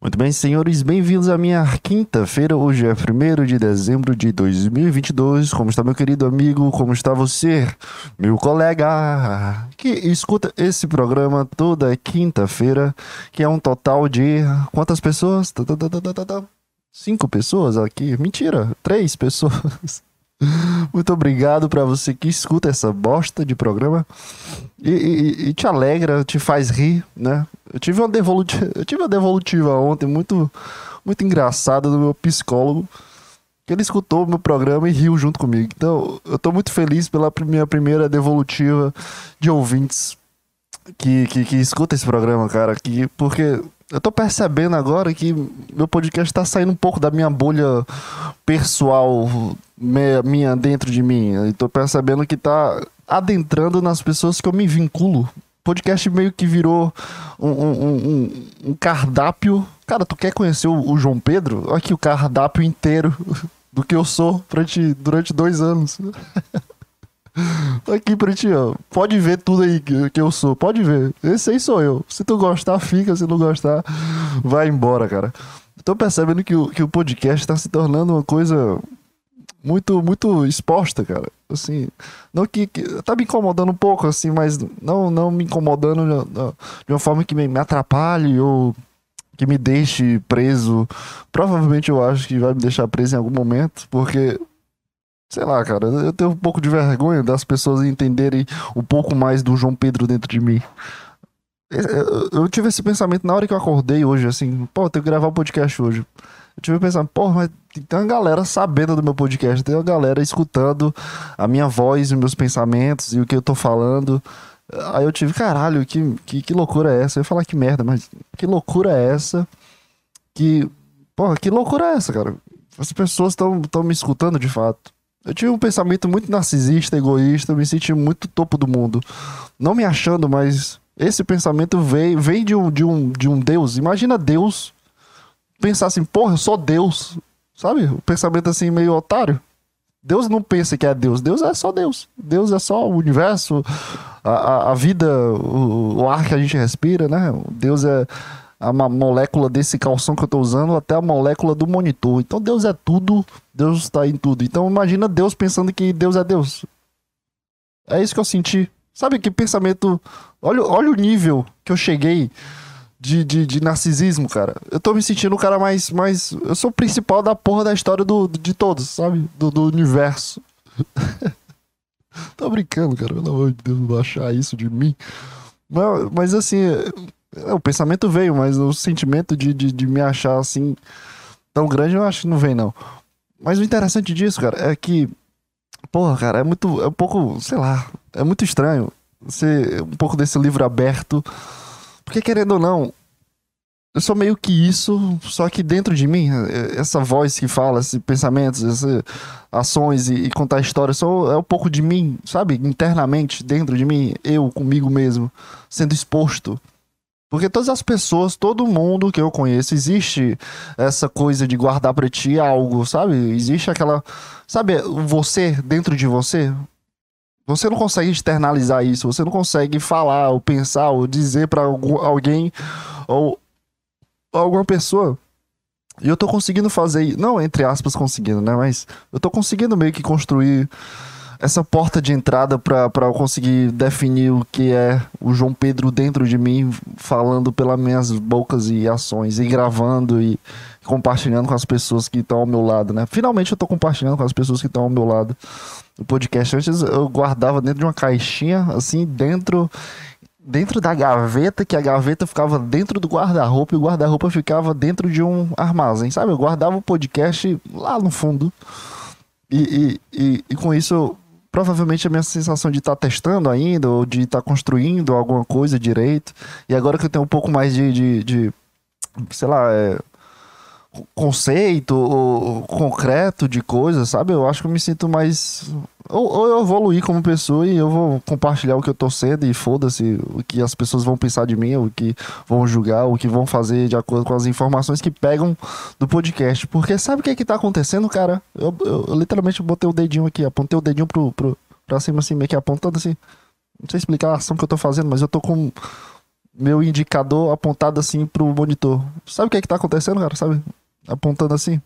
Muito bem, senhores, bem-vindos à minha quinta-feira. Hoje é 1 de dezembro de 2022. Como está, meu querido amigo? Como está você, meu colega, que escuta esse programa toda quinta-feira, que é um total de quantas pessoas? Cinco pessoas aqui? Mentira, três pessoas. Muito obrigado para você que escuta essa bosta de programa e, e, e, te alegra, te faz rir, né? Eu tive uma devolutiva, eu tive uma devolutiva ontem muito, muito engraçada do meu psicólogo, que ele escutou o meu programa e riu junto comigo. Então, eu tô muito feliz pela minha primeira devolutiva de ouvintes que, que, que escuta esse programa, cara, que, porque eu tô percebendo agora que meu podcast tá saindo um pouco da minha bolha pessoal, minha dentro de mim. Eu tô percebendo que tá adentrando nas pessoas que eu me vinculo. Podcast meio que virou um, um, um, um cardápio. Cara, tu quer conhecer o, o, João Pedro? Olha aqui o cardápio inteiro do que eu sou durante dois anos. aqui pra ti, ó. Pode ver tudo aí que, que eu sou. Pode ver. Esse aí sou eu. Se tu gostar, fica. Se não gostar, vai embora, cara. Tô percebendo que o, que o podcast tá se tornando uma coisa muito, muito exposta, cara. Assim, não que, que, tá me incomodando um pouco, assim, mas não, não me incomodando de uma forma que me, me atrapalhe ou que me deixe preso. Provavelmente eu acho que vai me deixar preso em algum momento, porque sei lá, cara, eu tenho um pouco de vergonha das pessoas entenderem um pouco mais do João Pedro dentro de mim. Eu tive esse pensamento na hora que eu acordei hoje, assim, pô, tenho que gravar o um podcast hoje. Eu tive pensando, pô, mas tem uma galera sabendo do meu podcast, tem uma galera escutando a minha voz, os meus pensamentos e o que eu tô falando. Aí eu tive, caralho, que, que, que loucura é essa? Eu ia falar que merda, mas que loucura é essa? Que. Porra, que loucura é essa, cara? As pessoas estão me escutando de fato. Eu tive um pensamento muito narcisista, egoísta, me senti muito topo do mundo. Não me achando, mas esse pensamento vem, vem de, um, de, um, de um Deus. Imagina Deus pensar assim, porra, eu sou Deus. Sabe? O pensamento assim meio otário. Deus não pensa que é Deus. Deus é só Deus. Deus é só o universo, a, a, a vida, o, o, ar que a gente respira, né? Deus é a molécula desse calção que eu tô usando até a molécula do monitor. Então Deus é tudo, Deus está em tudo. Então imagina Deus pensando que Deus é Deus. É isso que eu senti. Sabe que pensamento. Olha, olha o nível que eu cheguei de, de, de, narcisismo, cara. Eu tô me sentindo o cara mais, mais. Eu sou o principal da porra da história do, de todos, sabe? Do, do universo. tô brincando, cara. Pelo amor de Deus, não achar isso de mim. Mas, mas assim, o pensamento veio, mas o sentimento de, de, de me achar assim tão grande eu acho que não vem, não. Mas o interessante disso, cara, é que. Porra, cara, é muito. É um pouco. Sei lá. É muito estranho. Ser um pouco desse livro aberto porque querendo ou não, eu sou meio que isso, só que dentro de mim, essa voz que fala, esses pensamentos, essas ações e, e contar histórias, só é um pouco de mim, sabe? Internamente, dentro de mim, eu comigo mesmo, sendo exposto. Porque todas as pessoas, todo mundo que eu conheço, existe essa coisa de guardar pra ti algo, sabe? Existe aquela. Sabe, você dentro de você? Você não consegue externalizar isso, você não consegue falar, ou pensar, ou dizer para alguém ou alguma pessoa. E eu tô conseguindo fazer, não entre aspas conseguindo, né, mas eu tô conseguindo meio que construir essa porta de entrada para eu conseguir definir o que é o João Pedro dentro de mim, falando pelas minhas bocas e ações, e gravando e compartilhando com as pessoas que estão ao meu lado, né? Finalmente eu tô compartilhando com as pessoas que estão ao meu lado o podcast. Antes eu guardava dentro de uma caixinha, assim, dentro dentro da gaveta, que a gaveta ficava dentro do guarda-roupa e o guarda-roupa ficava dentro de um armazém, sabe? Eu guardava o podcast lá no fundo. E, e, e, e com isso, provavelmente a minha sensação de estar tá testando ainda, ou de estar tá construindo alguma coisa direito. E agora que eu tenho um pouco mais de, de, de sei lá, é, conceito ou concreto de coisas, sabe? Eu acho que eu me sinto mais. Ou, ou, eu evoluir como pessoa e eu vou compartilhar o que eu tô sendo e foda-se o que as pessoas vão pensar de mim, o que vão julgar, o que vão fazer de acordo com as informações que pegam do podcast. Porque sabe o que é que tá acontecendo, cara? Eu, eu, eu literalmente botei o dedinho aqui, apontei o dedinho pro, pro, pra cima, assim, meio que apontando assim. Não sei explicar a ação que eu tô fazendo, mas eu tô com meu indicador apontado assim pro monitor. Sabe o que é que tá acontecendo, cara? Sabe? Apontando assim.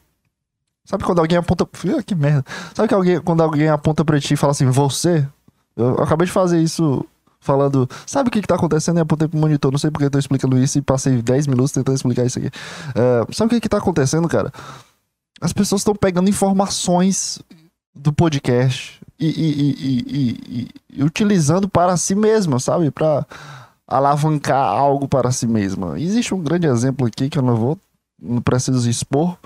Sabe quando alguém aponta. Que merda. Sabe que alguém, quando alguém aponta pra ti e fala assim, você? Eu, eu acabei de fazer isso falando. Sabe o que, que tá acontecendo? E apontei pro monitor. Não sei porque eu tô explicando isso e passei 10 minutos tentando explicar isso aqui. Uh, sabe o que, que tá acontecendo, cara? As pessoas estão pegando informações do podcast e, e, e, e, utilizando para si mesma, sabe? Para alavancar algo para si mesma. Existe um grande exemplo aqui que eu não vou, não preciso expor.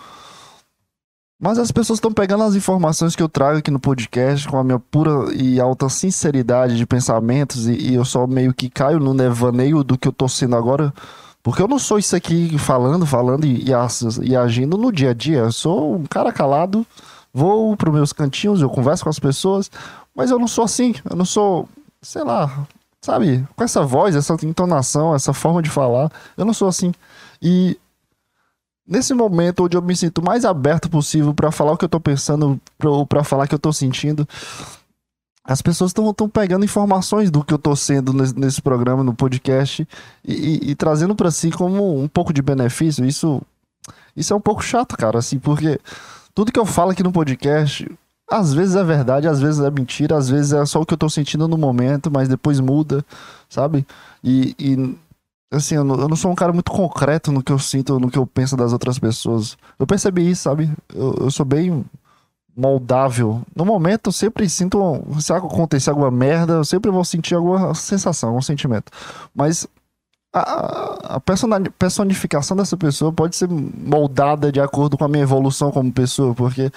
Mas as pessoas estão pegando as informações que eu trago aqui no podcast com a minha pura e alta sinceridade de pensamentos e, e eu só meio que caio no devaneio do que eu tô sendo agora. Porque eu não sou isso aqui falando, falando e, e, agindo no dia a dia. Eu sou um cara calado, vou para meus cantinhos, eu converso com as pessoas, mas eu não sou assim. Eu não sou, sei lá, sabe? Com essa voz, essa entonação, essa forma de falar, eu não sou assim. E nesse momento onde eu me sinto mais aberto possível para falar o que eu tô pensando, ou para falar o que eu tô sentindo, as pessoas estão pegando informações do que eu tô sendo nesse, nesse programa, no podcast, e, e, e trazendo para si como um pouco de benefício. Isso, isso é um pouco chato, cara, assim, porque tudo que eu falo aqui no podcast, às vezes é verdade, às vezes é mentira, às vezes é só o que eu tô sentindo no momento, mas depois muda, sabe? E, e assim, eu não, eu não, sou um cara muito concreto no que eu sinto, no que eu penso das outras pessoas. Eu percebi isso, sabe? Eu, eu sou bem moldável. No momento, eu sempre sinto. Se acontecer alguma merda, eu sempre vou sentir alguma sensação, algum sentimento. Mas a, a personificação dessa pessoa pode ser moldada de acordo com a minha evolução como pessoa, porque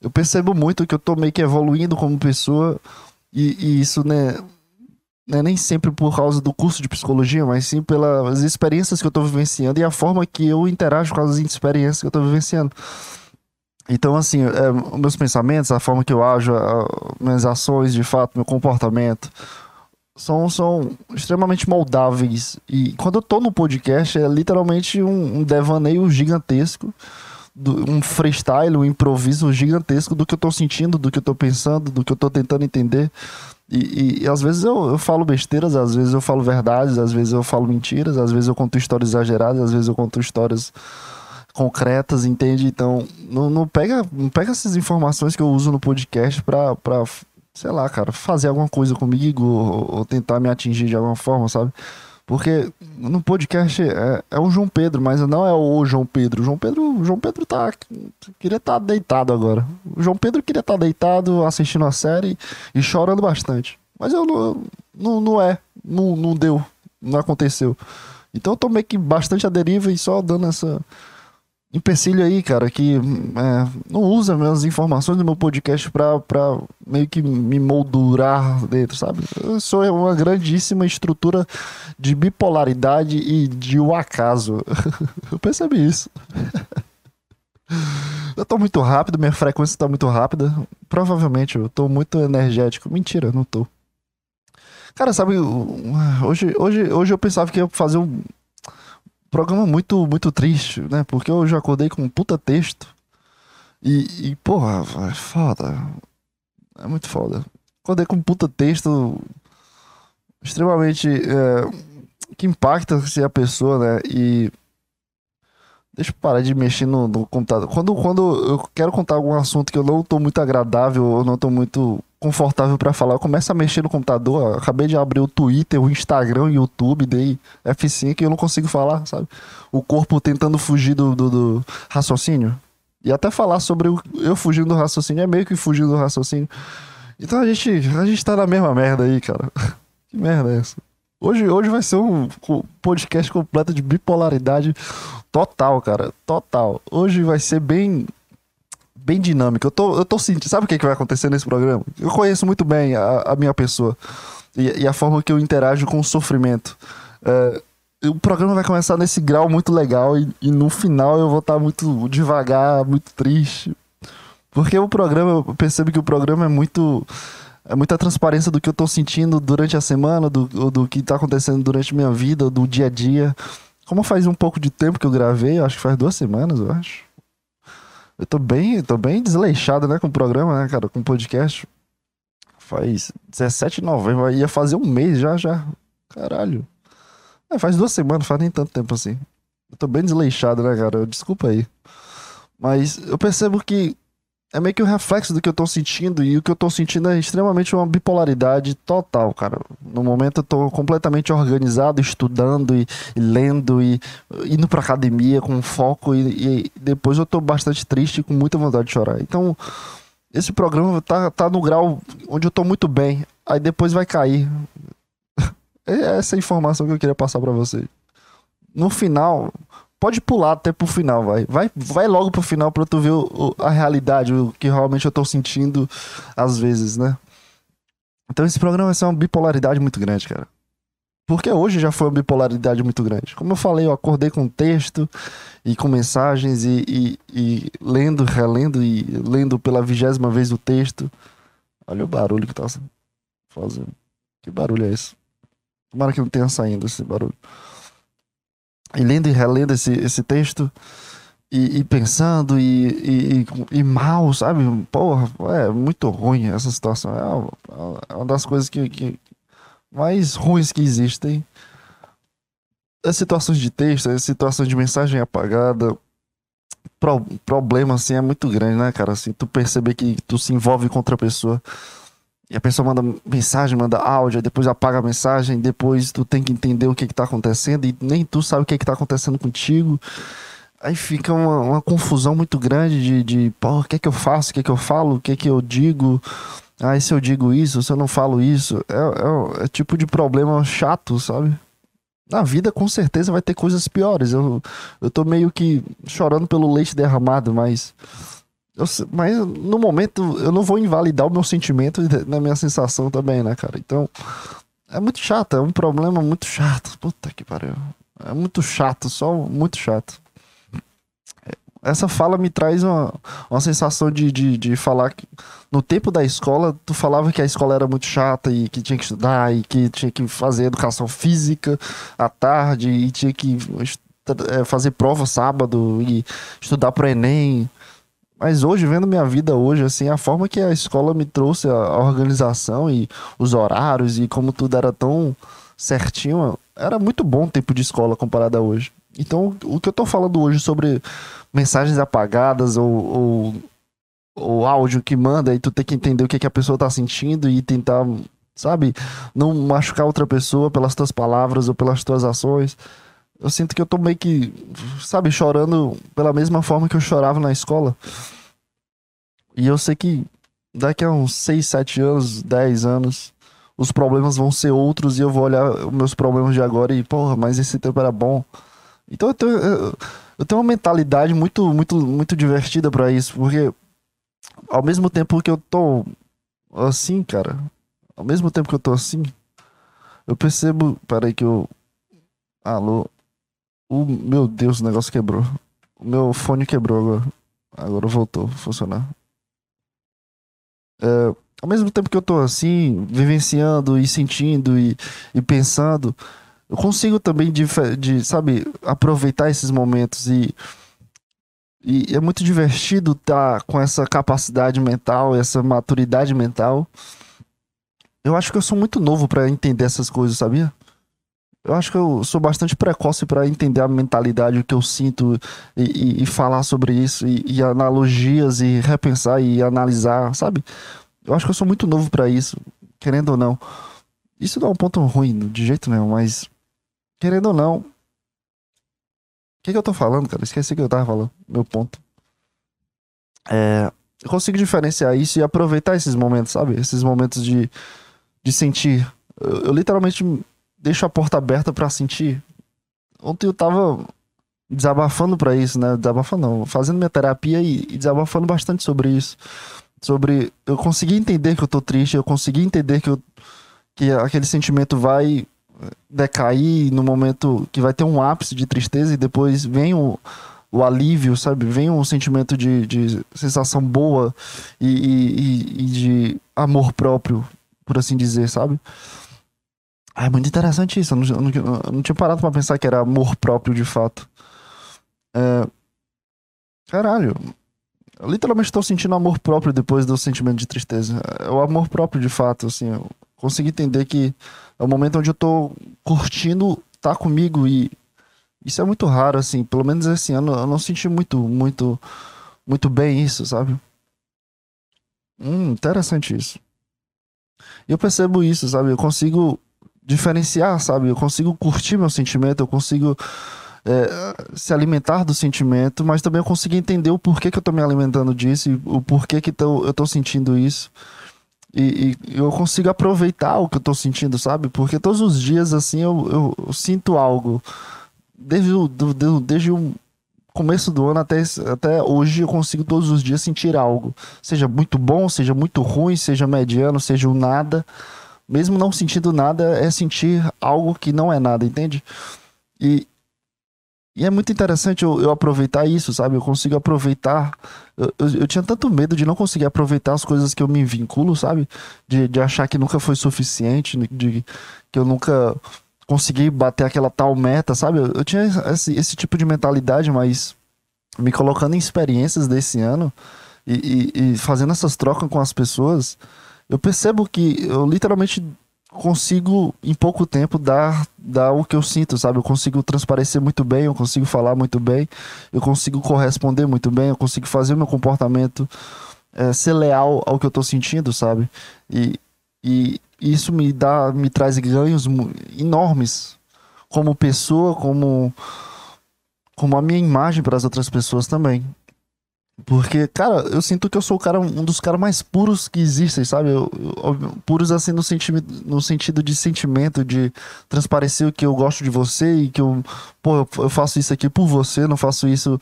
eu percebo muito que eu tô meio que evoluindo como pessoa, e, e isso, né? Não é nem sempre por causa do curso de psicologia, mas sim pelas experiências que eu tô vivenciando e a forma que eu interajo com as experiências que eu tô vivenciando. Então, assim, é, meus pensamentos, a forma que eu ajo, a, minhas ações, de fato, meu comportamento, são, são extremamente moldáveis. E quando eu tô no podcast, é literalmente um, um devaneio gigantesco, do, um freestyle, um improviso gigantesco do que eu tô sentindo, do que eu tô pensando, do que eu tô tentando entender. E, e, e às vezes eu, eu falo besteiras, às vezes eu falo verdades, às vezes eu falo mentiras, às vezes eu conto histórias exageradas, às vezes eu conto histórias concretas, entende? Então, não, não, pega, não pega essas informações que eu uso no podcast pra, pra sei lá, cara, fazer alguma coisa comigo ou, ou tentar me atingir de alguma forma, sabe? Porque no podcast é, é o João Pedro, mas não é o João Pedro. O João Pedro, o João Pedro tá queria estar tá deitado agora. O João Pedro queria estar tá deitado assistindo a série e chorando bastante. Mas eu não não, não é, não, não deu, não aconteceu. Então eu tô meio que bastante à deriva e só dando essa empecilho aí, cara, que é, não usa minhas informações do meu podcast pra, pra meio que me moldurar dentro, sabe? Eu sou uma grandíssima estrutura de bipolaridade e de o um acaso. Eu percebi isso. Eu tô muito rápido, minha frequência tá muito rápida. Provavelmente eu tô muito energético. Mentira, não tô. Cara, sabe, hoje, hoje, hoje eu pensava que ia fazer um, programa muito, muito triste, né? Porque eu já acordei com um puta texto. E, e porra, é foda. É muito foda. Acordei com um puta texto extremamente. É, que impacta se a pessoa, né? E. Deixa eu parar de mexer no, no, computador. Quando, quando eu quero contar algum assunto que eu não tô muito agradável, ou não tô muito confortável para falar, eu começo a mexer no computador. Acabei de abrir o Twitter, o Instagram, o YouTube, dei F5 e eu não consigo falar, sabe? O corpo tentando fugir do, do, do, raciocínio. E até falar sobre o, eu fugindo do raciocínio é meio que fugindo do raciocínio. Então a gente, a gente tá na mesma merda aí, cara. que merda é essa? Hoje, hoje vai ser um podcast completo de bipolaridade total, cara. Total. Hoje vai ser bem bem dinâmica. Eu tô, eu tô sentindo. Sabe o que, que vai acontecer nesse programa? Eu conheço muito bem a, a minha pessoa e, e, a forma que eu interajo com o sofrimento. É, o programa vai começar nesse grau muito legal e, e no final eu vou estar muito devagar, muito triste. Porque o programa, eu percebo que o programa é muito. É muita transparência do que eu tô sentindo durante a semana, do, do que tá acontecendo durante minha vida, do dia a dia. Como faz um pouco de tempo que eu gravei, acho que faz duas semanas, eu acho. Eu tô bem, tô bem desleixado, né, com o programa, né, cara, com o podcast. Faz 17 de novembro, ia fazer um mês já, já. Caralho. É, faz duas semanas, faz nem tanto tempo assim. Eu tô bem desleixado, né, cara? Desculpa aí. Mas eu percebo que é meio que o um reflexo do que eu tô sentindo, e o que eu tô sentindo é extremamente uma bipolaridade total, cara. No momento eu tô completamente organizado, estudando e, e lendo e indo pra academia com foco, e, e, depois eu tô bastante triste com muita vontade de chorar. Então, esse programa tá, tá no grau onde eu tô muito bem, aí depois vai cair. É essa informação que eu queria passar para você. No final, pode pular até pro final, vai. Vai, vai logo pro final pra tu ver o, o, a realidade, o que realmente eu tô sentindo às vezes, né? Então esse programa vai ser uma bipolaridade muito grande, cara. Porque hoje já foi uma bipolaridade muito grande. Como eu falei, eu acordei com texto e com mensagens e, e, e lendo, relendo e lendo pela vigésima vez o texto. Olha o barulho que tá fazendo. Que barulho é esse? Tomara que não tenha saindo esse barulho e lendo e relendo esse, esse texto e, e pensando e, e, e, mal, sabe? Porra, é muito ruim essa situação. É, é uma das coisas que, que mais ruins que existem. As situações de texto, as situações de mensagem apagada, pro, problema assim é muito grande, né, cara? Assim, tu perceber que tu se envolve com outra pessoa e a pessoa manda mensagem, manda áudio, depois apaga a mensagem, depois tu tem que entender o que que tá acontecendo e nem tu sabe o que que tá acontecendo contigo. Aí fica uma, uma confusão muito grande de, de pô, o que é que eu faço, o que é que eu falo, o que é que eu digo. Ah, se eu digo isso, se eu não falo isso. É, é, é tipo de problema chato, sabe? Na vida, com certeza, vai ter coisas piores. Eu, eu tô meio que chorando pelo leite derramado, mas eu, mas no momento eu não vou invalidar o meu sentimento na minha sensação também, né, cara? Então, é muito chato, é um problema muito chato. Puta que pariu. É muito chato, só muito chato. Essa fala me traz uma, uma sensação de, de, de falar que no tempo da escola, tu falava que a escola era muito chata e que tinha que estudar e que tinha que fazer educação física à tarde e tinha que é, fazer prova sábado e estudar pro Enem. Mas hoje, vendo minha vida hoje, assim, a forma que a escola me trouxe a, organização e os horários e como tudo era tão certinho, era muito bom o tempo de escola comparado a hoje. Então, o que eu tô falando hoje sobre mensagens apagadas ou, ou, áudio que manda e tu tem que entender o que, que a pessoa tá sentindo e tentar, sabe, não machucar outra pessoa pelas tuas palavras ou pelas tuas ações eu sinto que eu tô meio que, sabe, chorando pela mesma forma que eu chorava na escola. E eu sei que daqui a uns 6, 7 anos, 10 anos, os problemas vão ser outros e eu vou olhar os meus problemas de agora e, porra, mas esse tempo era bom. Então eu tenho, eu tenho uma mentalidade muito, muito, muito divertida para isso, porque ao mesmo tempo que eu tô assim, cara, ao mesmo tempo que eu tô assim, eu percebo. Peraí que eu. Alô? O meu Deus, o negócio quebrou. O meu fone quebrou agora. Agora voltou a funcionar. É, ao mesmo tempo que eu tô assim, vivenciando e sentindo e, e pensando, eu consigo também de, de, sabe, aproveitar esses momentos e, e é muito divertido estar tá com essa capacidade mental, essa maturidade mental. Eu acho que eu sou muito novo para entender essas coisas, sabia? Eu acho que eu sou bastante precoce para entender a mentalidade, o que eu sinto e, e, e falar sobre isso, e, e, analogias, e repensar e analisar, sabe? Eu acho que eu sou muito novo para isso, querendo ou não. Isso não é um ponto ruim, de jeito nenhum, mas querendo ou não. O que, que eu tô falando, cara? Esqueci que eu tava falando, meu ponto. É, eu consigo diferenciar isso e aproveitar esses momentos, sabe? Esses momentos de, de sentir. eu, eu literalmente deixo a porta aberta para sentir. Ontem eu tava desabafando para isso, né? Desabafando não, fazendo minha terapia e, e, desabafando bastante sobre isso. Sobre eu consegui entender que eu tô triste, eu consegui entender que, eu, que aquele sentimento vai decair no momento que vai ter um ápice de tristeza e depois vem o, o alívio, sabe? Vem um sentimento de, de sensação boa e, e, e de amor próprio, por assim dizer, sabe? Ah, é muito interessante isso. Eu não, eu não, tinha parado pra pensar que era amor próprio de fato. É... Caralho. Eu literalmente estou sentindo amor próprio depois do sentimento de tristeza. É o amor próprio de fato, assim. Eu consegui entender que é o momento onde eu tô curtindo tá comigo e isso é muito raro, assim. Pelo menos esse ano eu não senti muito, muito, muito bem isso, sabe? Hum, interessante isso. Eu percebo isso, sabe? Eu consigo diferenciar, sabe? Eu consigo curtir meu sentimento, eu consigo é, se alimentar do sentimento, mas também eu consigo entender o porquê que eu tô me alimentando disso e o porquê que tô, eu tô sentindo isso. E, e, eu consigo aproveitar o que eu tô sentindo, sabe? Porque todos os dias, assim, eu, eu, eu sinto algo. Desde o, do, desde o começo do ano até, até hoje, eu consigo todos os dias sentir algo. Seja muito bom, seja muito ruim, seja mediano, seja um nada. Mesmo não sentindo nada, é sentir algo que não é nada, entende? E, e é muito interessante eu, eu, aproveitar isso, sabe? Eu consigo aproveitar. Eu, eu, eu, tinha tanto medo de não conseguir aproveitar as coisas que eu me vinculo, sabe? De, de achar que nunca foi suficiente, de que eu nunca consegui bater aquela tal meta, sabe? Eu, tinha esse, esse tipo de mentalidade, mas me colocando em experiências desse ano e, e, e fazendo essas trocas com as pessoas, eu percebo que eu literalmente consigo, em pouco tempo, dar, dar o que eu sinto, sabe? Eu consigo transparecer muito bem, eu consigo falar muito bem, eu consigo corresponder muito bem, eu consigo fazer o meu comportamento é, ser leal ao que eu tô sentindo, sabe? E, e isso me dá, me traz ganhos enormes como pessoa, como como a minha imagem para as outras pessoas também. Porque, cara, eu sinto que eu sou o cara, um dos caras mais puros que existem, sabe? Eu, eu, puros assim no, senti no sentido de sentimento, de transparecer o que eu gosto de você e que eu, pô, eu, faço isso aqui por você, não faço isso.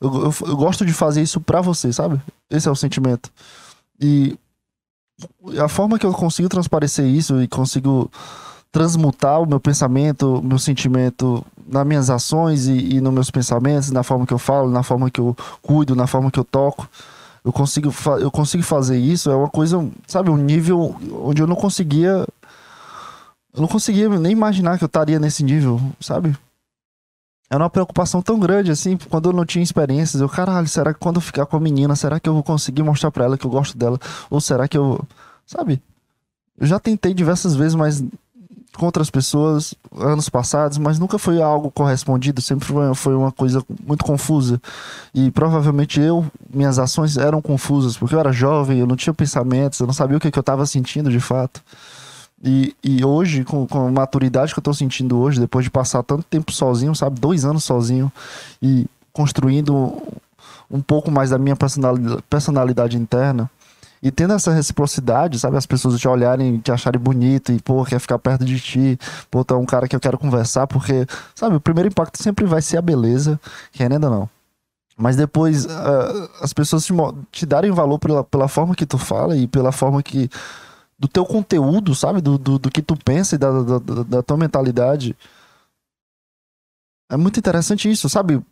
Eu, eu, gosto de fazer isso pra você, sabe? Esse é o sentimento. E a forma que eu consigo transparecer isso e consigo transmutar o meu pensamento, o meu sentimento nas minhas ações e, e nos meus pensamentos, na forma que eu falo, na forma que eu cuido, na forma que eu toco. Eu consigo, eu consigo fazer isso, é uma coisa, sabe, um nível onde eu não conseguia. Eu não conseguia nem imaginar que eu estaria nesse nível, sabe? Era uma preocupação tão grande assim, quando eu não tinha experiências. Eu, caralho, será que quando eu ficar com a menina, será que eu vou conseguir mostrar pra ela que eu gosto dela? Ou será que eu. Sabe? Eu já tentei diversas vezes, mas com outras pessoas anos passados, mas nunca foi algo correspondido, sempre foi, uma coisa muito confusa. E provavelmente eu, minhas ações eram confusas, porque eu era jovem, eu não tinha pensamentos, eu não sabia o que, que eu estava sentindo de fato. E, e hoje, com, com a maturidade que eu estou sentindo hoje, depois de passar tanto tempo sozinho, sabe, dois anos sozinho, e construindo um pouco mais da minha personalidade, personalidade interna, e tendo essa reciprocidade, sabe? As pessoas te olharem, te acharem bonito e, pô, quer ficar perto de ti. Pô, é um cara que eu quero conversar, porque, sabe? O primeiro impacto sempre vai ser a beleza, querendo ou não. Mas depois, uh, as pessoas te, te darem valor pela, pela forma que tu fala e pela forma que. do teu conteúdo, sabe? Do, do, do que tu pensa e da, da, da tua mentalidade. É muito interessante isso, sabe?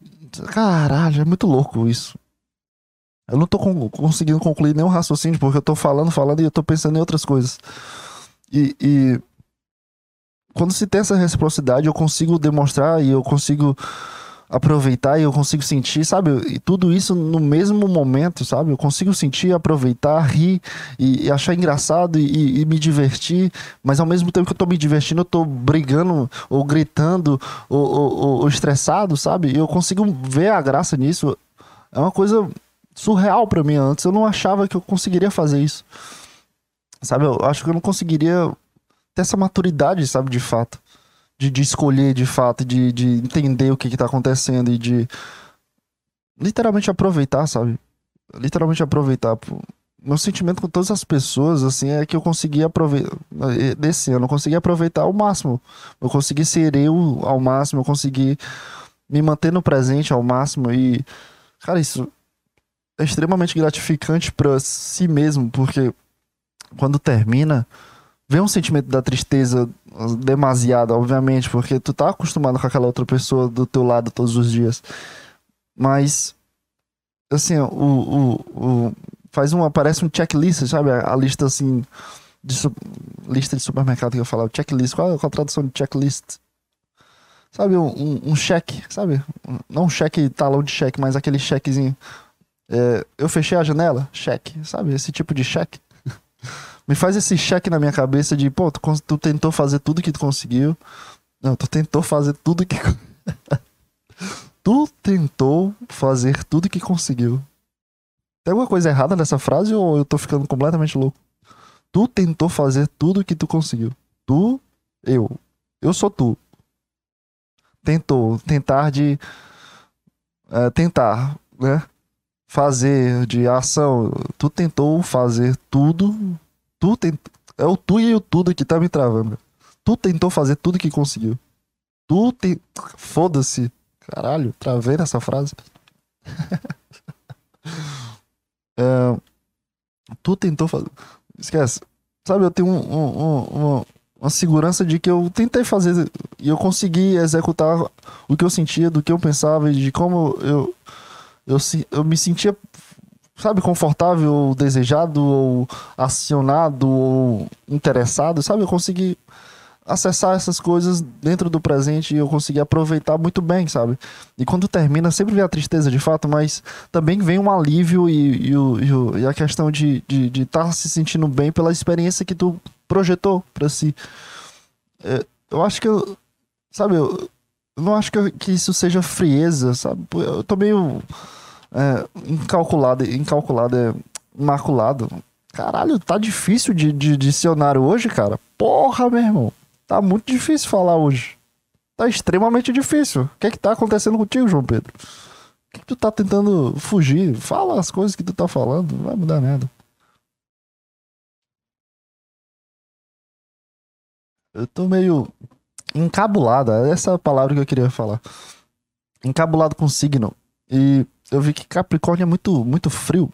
Caralho, é muito louco isso. Eu não tô com, conseguindo concluir nenhum raciocínio, porque eu tô falando, falando e eu tô pensando em outras coisas. E, e quando se tem essa reciprocidade, eu consigo demonstrar e eu consigo aproveitar e eu consigo sentir, sabe? E tudo isso no mesmo momento, sabe? Eu consigo sentir, aproveitar, rir e, e achar engraçado e, e, me divertir, mas ao mesmo tempo que eu tô me divertindo, eu tô brigando ou gritando ou, ou, ou estressado, sabe? E eu consigo ver a graça nisso. É uma coisa surreal para mim antes. Eu não achava que eu conseguiria fazer isso. Sabe, eu acho que eu não conseguiria ter essa maturidade, sabe, de fato. De, de escolher de fato, de, de entender o que, que tá acontecendo e de literalmente aproveitar, sabe? Literalmente aproveitar. Meu sentimento com todas as pessoas, assim, é que eu consegui aproveitar. Desse ano, eu consegui aproveitar ao máximo. Eu consegui ser eu ao máximo, eu consegui me manter no presente ao máximo e. Cara, isso é extremamente gratificante para si mesmo, porque quando termina, vem um sentimento da tristeza demasiada, obviamente, porque tu tá acostumado com aquela outra pessoa do teu lado todos os dias. Mas, assim, o, o, o faz um, aparece um checklist, sabe? A, a lista, assim, de, lista de supermercado que eu falava, checklist. Qual, qual a tradução de checklist? Sabe, um, um, um cheque, sabe? Não um cheque, talão de cheque, mas aquele chequezinho é, eu fechei a janela? Cheque. Sabe? Esse tipo de cheque. Me faz esse cheque na minha cabeça de, pô, tu, tu, tentou fazer tudo que tu conseguiu. Não, tu tentou fazer tudo que. tu tentou fazer tudo que conseguiu. Tem alguma coisa errada nessa frase ou eu tô ficando completamente louco? Tu tentou fazer tudo que tu conseguiu. Tu, eu. Eu sou tu. Tentou. Tentar de. É, tentar, né? Fazer de ação. Tu tentou fazer tudo. Tu tentou. É o tu e o tudo que tá me travando. Tu tentou fazer tudo que conseguiu. Tu tem. Foda-se. Caralho, travei nessa frase. é, tu tentou fazer. Esquece. Sabe, eu tenho um, um, uma, uma segurança de que eu tentei fazer e eu consegui executar o que eu sentia, do que eu pensava e de como eu, eu, eu me sentia, sabe, confortável, ou desejado, ou acionado, ou interessado, sabe? Eu consegui acessar essas coisas dentro do presente e eu consegui aproveitar muito bem, sabe? E quando termina, sempre vem a tristeza de fato, mas também vem um alívio e, e, e a questão de estar de, de tá se sentindo bem pela experiência que tu projetou para si. É, eu acho que eu, sabe, eu não acho que, que, isso seja frieza, sabe? Eu tô meio é, incalculado, incalculado, é, maculado. Caralho, tá difícil de, de dicionário hoje, cara. Porra, meu irmão. Tá muito difícil falar hoje. Tá extremamente difícil. O que é que tá acontecendo contigo, João Pedro? O que, é que tu tá tentando fugir? Fala as coisas que tu tá falando, não vai mudar nada. Eu tô meio encabulado, é essa a palavra que eu queria falar. Encabulado com signo. E eu vi que Capricórnio é muito, muito frio.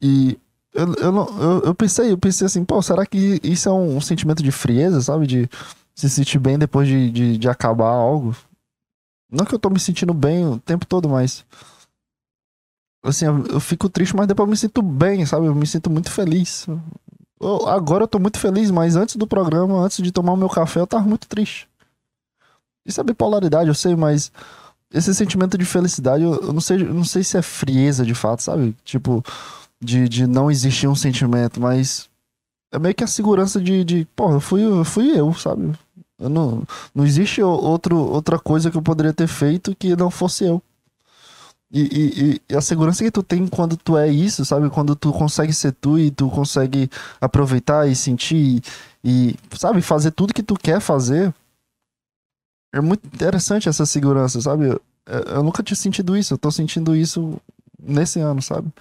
E eu, eu, eu, eu, pensei, eu pensei assim, pô, será que isso é um, um sentimento de frieza, sabe? De se sentir bem depois de, de, de, acabar algo. Não que eu tô me sentindo bem o tempo todo, mas. Assim, eu, eu fico triste, mas depois eu me sinto bem, sabe? Eu me sinto muito feliz. Eu, agora eu tô muito feliz, mas antes do programa, antes de tomar o meu café, eu tava muito triste. Isso é bipolaridade, eu sei, mas esse sentimento de felicidade, eu, eu não sei, eu não sei se é frieza de fato, sabe? Tipo, de, de não existir um sentimento, mas é meio que a segurança de, de pô, fui, fui eu, sabe? Eu não, não existe outro, outra coisa que eu poderia ter feito que não fosse eu. E, e, e, a segurança que tu tem quando tu é isso, sabe? Quando tu consegue ser tu e tu consegue aproveitar e sentir e, sabe, fazer tudo que tu quer fazer. É muito interessante essa segurança, sabe? Eu, eu nunca tinha sentido isso, eu tô sentindo isso nesse ano, sabe?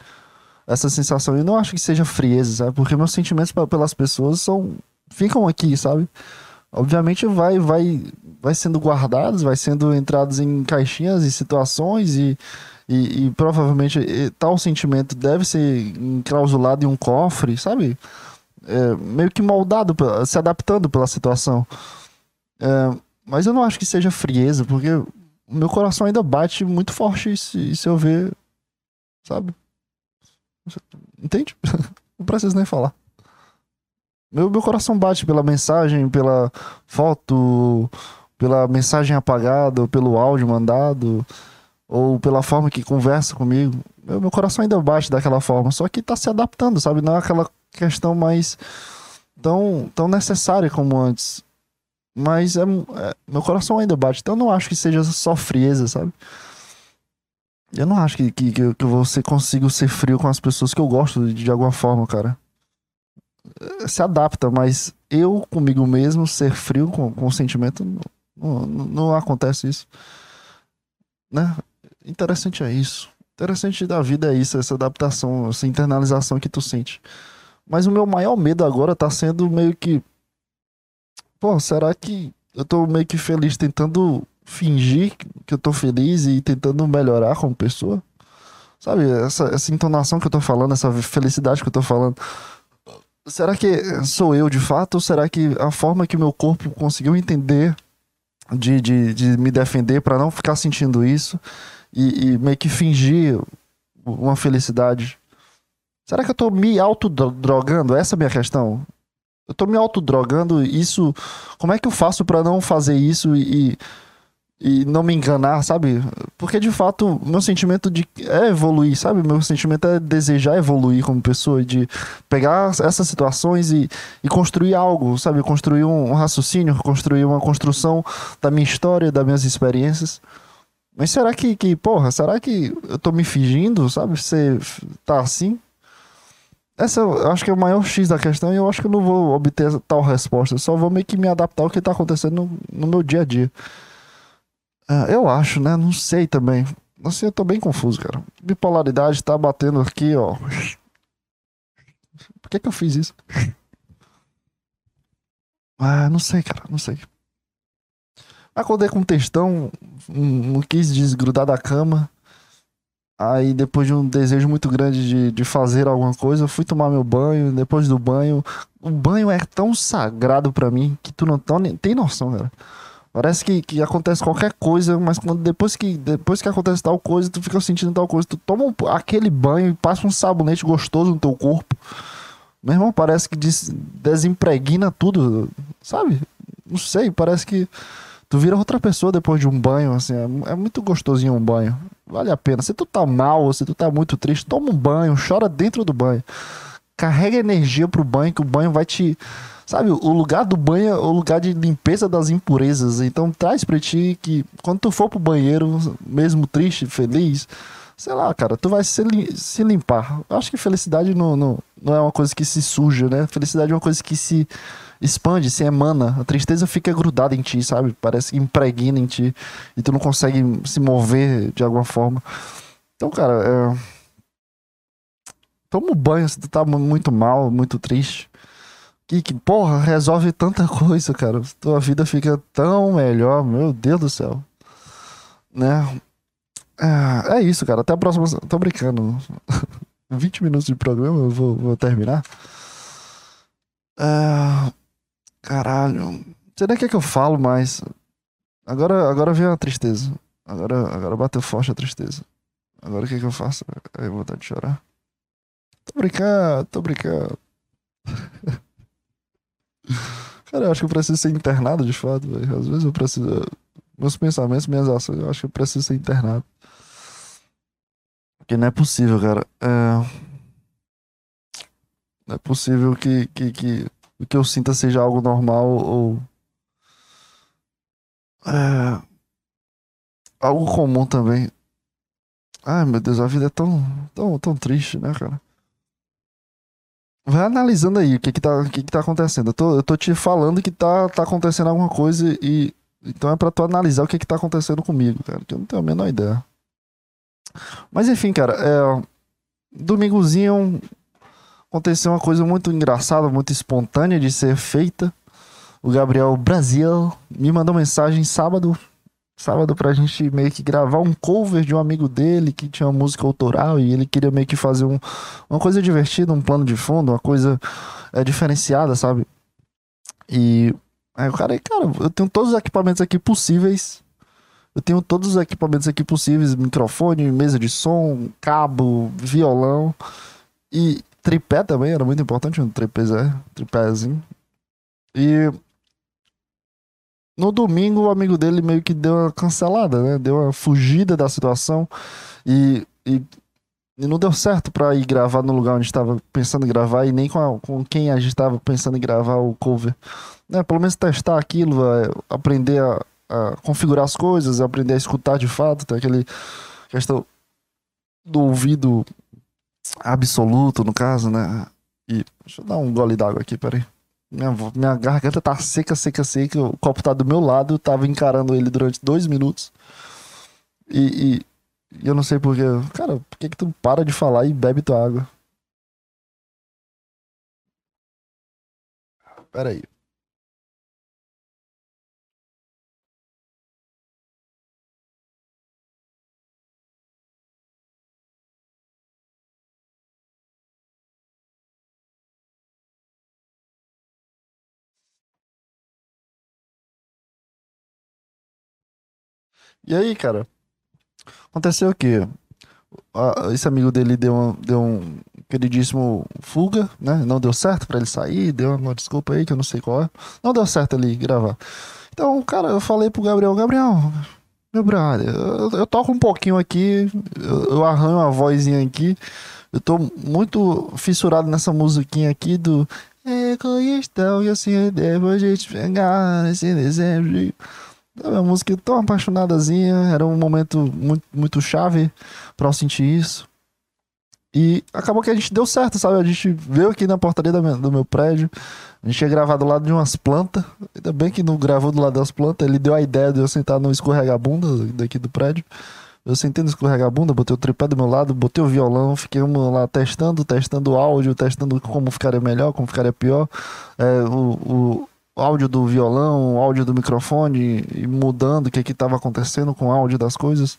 essa sensação. Eu não acho que seja frieza, sabe? Porque meus sentimentos pelas pessoas são ficam aqui, sabe? Obviamente vai vai vai sendo guardados, vai sendo entrados em caixinhas e situações e, e, e provavelmente tal sentimento deve ser enclausulado em um cofre, sabe? É, meio que moldado, se adaptando pela situação. É, mas eu não acho que seja frieza, porque o meu coração ainda bate muito forte se, se eu ver, sabe? Entende? Não preciso nem falar. Meu, meu coração bate pela mensagem, pela foto, pela mensagem apagada, pelo áudio mandado, ou pela forma que conversa comigo. Meu, meu coração ainda bate daquela forma, só que tá se adaptando, sabe? Não é aquela questão mais tão, tão necessária como antes. Mas é, é meu coração ainda bate, então eu não acho que seja só frieza, sabe? Eu não acho que, que, que você consiga ser frio com as pessoas que eu gosto de, de alguma forma, cara. Eh, se adapta, mas eu comigo mesmo ser frio com, com o sentimento, não, não, não acontece isso. Né? Interessante é isso. Interessante da vida é isso, essa adaptação, essa internalização que tu sente. Mas o meu maior medo agora tá sendo meio que. Pô, será que eu tô meio que feliz tentando fingir que eu tô feliz e tentando melhorar como pessoa. Sabe, essa, essa entonação que eu tô falando, essa felicidade que eu tô falando. Será que sou eu de fato? Ou será que a forma que o meu corpo conseguiu entender de, de, de me defender para não ficar sentindo isso e, e, meio que fingir uma felicidade? Será que eu tô me autodrogando? Essa é a minha questão. Eu tô me autodrogando, isso. Como é que eu faço para não fazer isso e, e não me enganar, sabe? Porque de fato, meu sentimento de é evoluir, sabe? Meu sentimento é desejar evoluir como pessoa, de pegar essas situações e, e construir algo, sabe? Construir um, um raciocínio, construir uma construção da minha história, das minhas experiências. Mas será que, que, porra, será que eu tô me fingindo, sabe? Você tá assim? Essa eu acho que é o maior X da questão e eu acho que eu não vou obter tal resposta. Eu só vou meio que me adaptar ao que tá acontecendo no, no meu dia a dia. Uh, eu acho, né? Não sei também. Assim, eu tô bem confuso, cara. Bipolaridade tá batendo aqui, ó. Por que que eu fiz isso? Ah, não sei, cara, não sei. Acordei com um textão, não quis desgrudar da cama. Aí, depois de um desejo muito grande de, de fazer alguma coisa, fui tomar meu banho. Depois do banho, o banho é tão sagrado para mim que tu não tem noção, cara. Parece que, que acontece qualquer coisa, mas quando, depois, que, depois que acontece tal coisa, tu fica sentindo tal coisa. Tu toma um, aquele banho e passa um sabonete gostoso no teu corpo. Meu irmão, parece que des, desempregna tudo, sabe? Não sei, parece que tu vira outra pessoa depois de um banho, assim. É, é muito gostosinho um banho. Vale a pena. Se tu tá mal, se tu tá muito triste, toma um banho, chora dentro do banho. Carrega energia pro banho, que o banho vai te Sabe, o lugar do banho é o lugar de limpeza das impurezas. Então traz pra ti que quando tu for pro banheiro, mesmo triste, feliz, sei lá, cara, tu vai se, se limpar. Eu acho que felicidade não, não, não é uma coisa que se suja, né? Felicidade é uma coisa que se expande, se emana. A tristeza fica grudada em ti, sabe? Parece que impregna em ti. E tu não consegue se mover de alguma forma. Então, cara, é... toma um banho se tu tá muito mal, muito triste que, que, porra, resolve tanta coisa, cara. Tua vida fica tão melhor, meu Deus do céu. Né? É, é isso, cara. Até a próxima. Tô brincando. 20 minutos de programa, eu vou, vou terminar. É, caralho. Não sei nem o que, é que eu falo mais. Agora, agora vem a tristeza. Agora, agora bateu forte a tristeza. Agora o que, é que eu faço? Aí vontade de chorar. Tô brincando, tô brincando. Cara, eu acho que eu preciso ser internado de fato, velho. Às vezes eu preciso. Meus pensamentos, minhas ações, eu acho que eu preciso ser internado. Porque não é possível, cara. É... Não é possível que, que, que o que eu sinta seja algo normal ou. É... Algo comum também. Ai, meu Deus, a vida é tão, tão, tão triste, né, cara? Vai analisando aí o que que tá, o que que tá acontecendo. Eu tô, eu tô te falando que tá, tá acontecendo alguma coisa e. Então é pra tu analisar o que que tá acontecendo comigo, cara. Que eu não tenho a menor ideia. Mas enfim, cara, é. Domingozinho aconteceu uma coisa muito engraçada, muito espontânea de ser feita. O Gabriel Brasil me mandou mensagem sábado sábado pra gente meio que gravar um cover de um amigo dele que tinha uma música autoral e ele queria meio que fazer um, uma coisa divertida, um plano de fundo, uma coisa é, diferenciada, sabe? E aí o cara, cara, eu tenho todos os equipamentos aqui possíveis. Eu tenho todos os equipamentos aqui possíveis: microfone, mesa de som, cabo, violão e tripé também, era muito importante um tripézé, tripézinho. E no domingo, o amigo dele meio que deu uma cancelada, né? Deu uma fugida da situação e, e, e não deu certo para ir gravar no lugar onde estava pensando em gravar e nem com, a, com quem a gente estava pensando em gravar o cover. Né? Pelo menos testar aquilo, aprender a, a, configurar as coisas, aprender a escutar de fato, tem aquele questão do ouvido absoluto, no caso, né? E deixa eu dar um gole d'água aqui, peraí. Minha, minha garganta tá seca, seca, seca. O copo tá do meu lado. Eu tava encarando ele durante dois minutos. E, e, e eu não sei porquê. Cara, por que, que tu para de falar e bebe tua água? Pera E aí, cara, aconteceu o quê? Esse amigo dele deu, um, deu um queridíssimo fuga, né? Não deu certo para ele sair, deu uma desculpa aí que eu não sei qual é. Não deu certo ali gravar. Então, cara, eu falei pro Gabriel, Gabriel, Meu brother, eu, eu toco um pouquinho aqui, eu, eu arranho uma vozinha aqui. Eu tô muito fissurado nessa musiquinha aqui do Egoísta, e assim devo a gente pegar nesse dezembro. É uma música tão apaixonadazinha, era um momento muito, muito chave pra eu sentir isso. E acabou que a gente deu certo, sabe? A gente veio aqui na portaria do meu, prédio, a gente ia gravar do lado de umas plantas. Ainda bem que não gravou do lado das plantas, ele deu a ideia de eu sentar no escorregabunda daqui do prédio. Eu sentei no escorregabunda, botei o tripé do meu lado, botei o violão, fiquei lá testando, testando o áudio, testando como ficaria melhor, como ficaria pior. É, o áudio do violão, áudio do microfone, e mudando o que estava acontecendo com o áudio das coisas.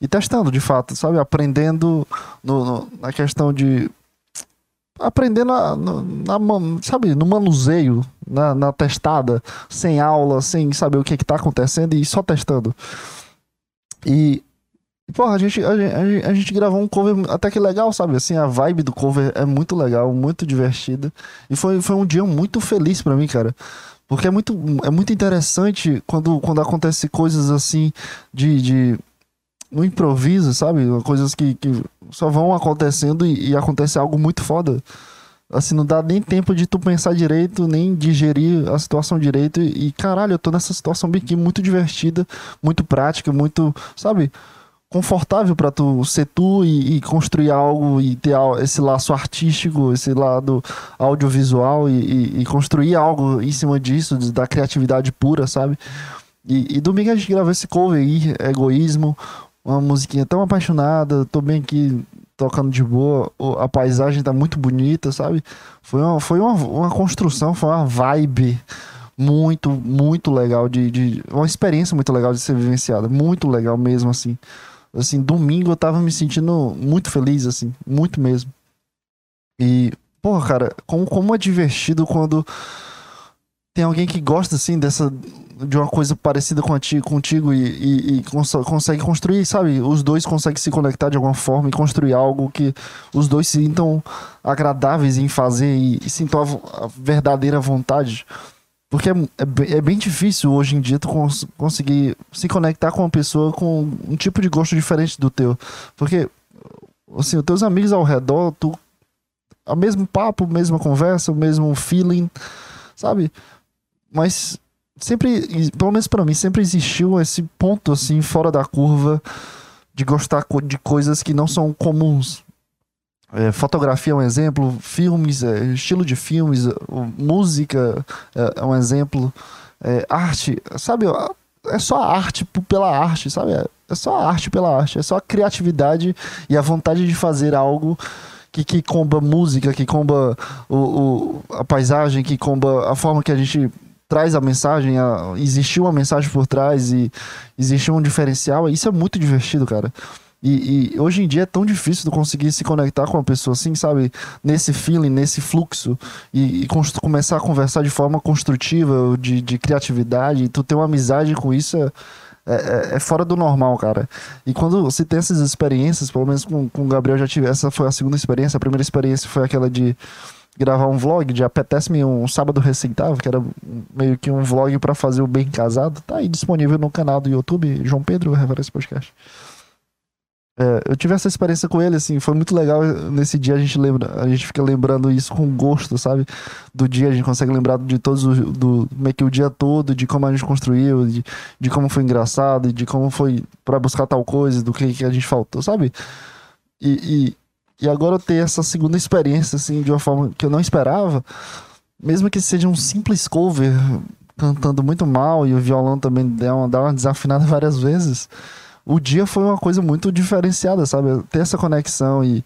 E testando, de fato, sabe? Aprendendo no, no, na questão de. Aprendendo na, na, sabe, no manuseio, na, na testada, sem aula, sem saber o que está acontecendo e só testando. E Porra, a gente, a, gente, a gente gravou um cover até que legal, sabe? Assim, a vibe do cover é muito legal, muito divertida. E foi, foi um dia muito feliz para mim, cara. Porque é muito, é muito interessante quando, quando acontece coisas assim de, de no improviso, sabe? Coisas que, que só vão acontecendo e, e acontece algo muito foda. Assim, não dá nem tempo de tu pensar direito, nem digerir a situação direito. E, e caralho, eu tô nessa situação bem aqui muito divertida, muito prática, muito, sabe? Confortável para tu ser tu e, e, construir algo e ter esse laço artístico, esse lado audiovisual e, e, e construir algo em cima disso, da criatividade pura, sabe? E, domingo a gente gravou esse cover aí, Egoísmo, uma musiquinha tão apaixonada, tô bem aqui tocando de boa, a paisagem tá muito bonita, sabe? Foi uma, foi uma, uma construção, foi uma vibe muito, muito legal de, de. Uma experiência muito legal de ser vivenciada. Muito legal mesmo, assim. Assim, domingo eu tava me sentindo muito feliz, assim, muito mesmo. E, porra, cara, como, como é divertido quando tem alguém que gosta, assim, dessa. de uma coisa parecida com ti, contigo e, e, e cons consegue construir, sabe? Os dois conseguem se conectar de alguma forma e construir algo que os dois se sintam agradáveis em fazer e, e sintam a, a verdadeira vontade. Porque é, é, é, bem difícil hoje em dia tu cons conseguir se conectar com uma pessoa com um tipo de gosto diferente do teu. Porque, assim, os teus amigos ao redor, tu. O mesmo papo, mesma conversa, o mesmo feeling, sabe? Mas sempre, pelo menos para mim, sempre existiu esse ponto, assim, fora da curva de gostar de coisas que não são comuns. É, fotografia é um exemplo, filmes, é, estilo de filmes, música é, é um exemplo, é, arte, sabe? É só arte pela arte, sabe? É, é só arte pela arte, é só a criatividade e a vontade de fazer algo que, que comba música, que comba o, o, a paisagem, que comba a forma que a gente traz a mensagem, a, existiu uma mensagem por trás e existiu um diferencial. Isso é muito divertido, cara. E, e, hoje em dia é tão difícil de conseguir se conectar com uma pessoa assim, sabe? Nesse feeling, nesse fluxo. E, e começar a conversar de forma construtiva, de, de criatividade. E tu ter uma amizade com isso é, é, é, fora do normal, cara. E quando você tem essas experiências, pelo menos com, com o Gabriel já tive. Essa foi a segunda experiência. A primeira experiência foi aquela de gravar um vlog de apetece-me um sábado receitável, que era meio que um vlog para fazer o bem casado. Tá aí disponível no canal do YouTube, João Pedro, Referência Podcast. É, eu tive essa experiência com ele, assim, foi muito legal. Nesse dia a gente lembra, a gente fica lembrando isso com gosto, sabe? Do dia, a gente consegue lembrar de todos os. do meio que o dia todo, de como a gente construiu, de, de como foi engraçado, de como foi para buscar tal coisa, do que, que a gente faltou, sabe? E, e, e agora eu ter essa segunda experiência, assim, de uma forma que eu não esperava, mesmo que seja um simples cover, cantando muito mal, e o violão também dá uma, dá uma desafinada várias vezes o dia foi uma coisa muito diferenciada, sabe? Ter essa conexão e,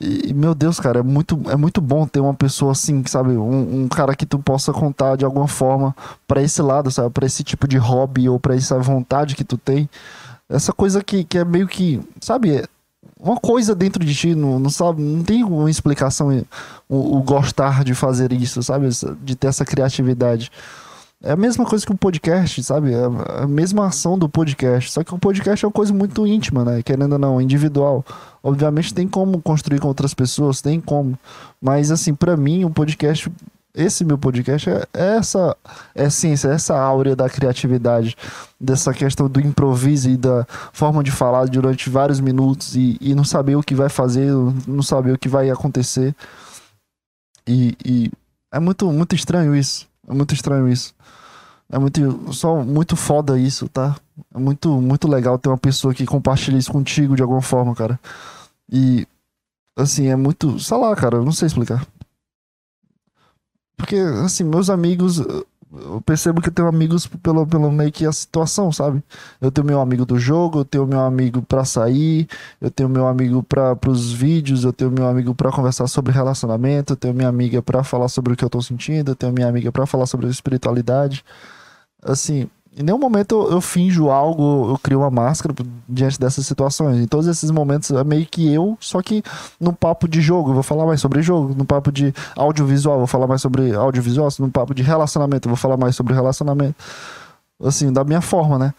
e, meu Deus, cara, é muito, é muito bom ter uma pessoa assim, sabe? Um, um cara que tu possa contar de alguma forma para esse lado, sabe? Para esse tipo de hobby ou para essa vontade que tu tem. Essa coisa que, que é meio que, sabe? Uma coisa dentro de ti, não, não sabe, não tem uma explicação o, o gostar de fazer isso, sabe? De ter essa criatividade. É a mesma coisa que o podcast, sabe? É a mesma ação do podcast. Só que o podcast é uma coisa muito íntima, né? Querendo ou não, individual. Obviamente tem como construir com outras pessoas, tem como. Mas, assim, para mim, o podcast esse meu podcast é essa essência, essa áurea da criatividade, dessa questão do improviso e da forma de falar durante vários minutos e, e não saber o que vai fazer, não saber o que vai acontecer. E, e é muito, muito estranho isso. É muito estranho isso. É muito, só muito foda isso, tá? É muito, muito legal ter uma pessoa que compartilha isso contigo de alguma forma, cara. E, assim, é muito, sei lá, cara, não sei explicar. Porque, assim, meus amigos, eu percebo que eu tenho amigos pelo, pelo meio que a situação, sabe? Eu tenho meu amigo do jogo, eu tenho meu amigo pra sair, eu tenho meu amigo para pros vídeos, eu tenho meu amigo para conversar sobre relacionamento, eu tenho minha amiga para falar sobre o que eu tô sentindo, eu tenho minha amiga para falar sobre espiritualidade. Assim, em nenhum momento eu, eu, finjo algo, eu crio uma máscara diante dessas situações. Em todos esses momentos é meio que eu, só que no papo de jogo, eu vou falar mais sobre jogo. No papo de audiovisual, eu vou falar mais sobre audiovisual. No papo de relacionamento, eu vou falar mais sobre relacionamento. Assim, da minha forma, né?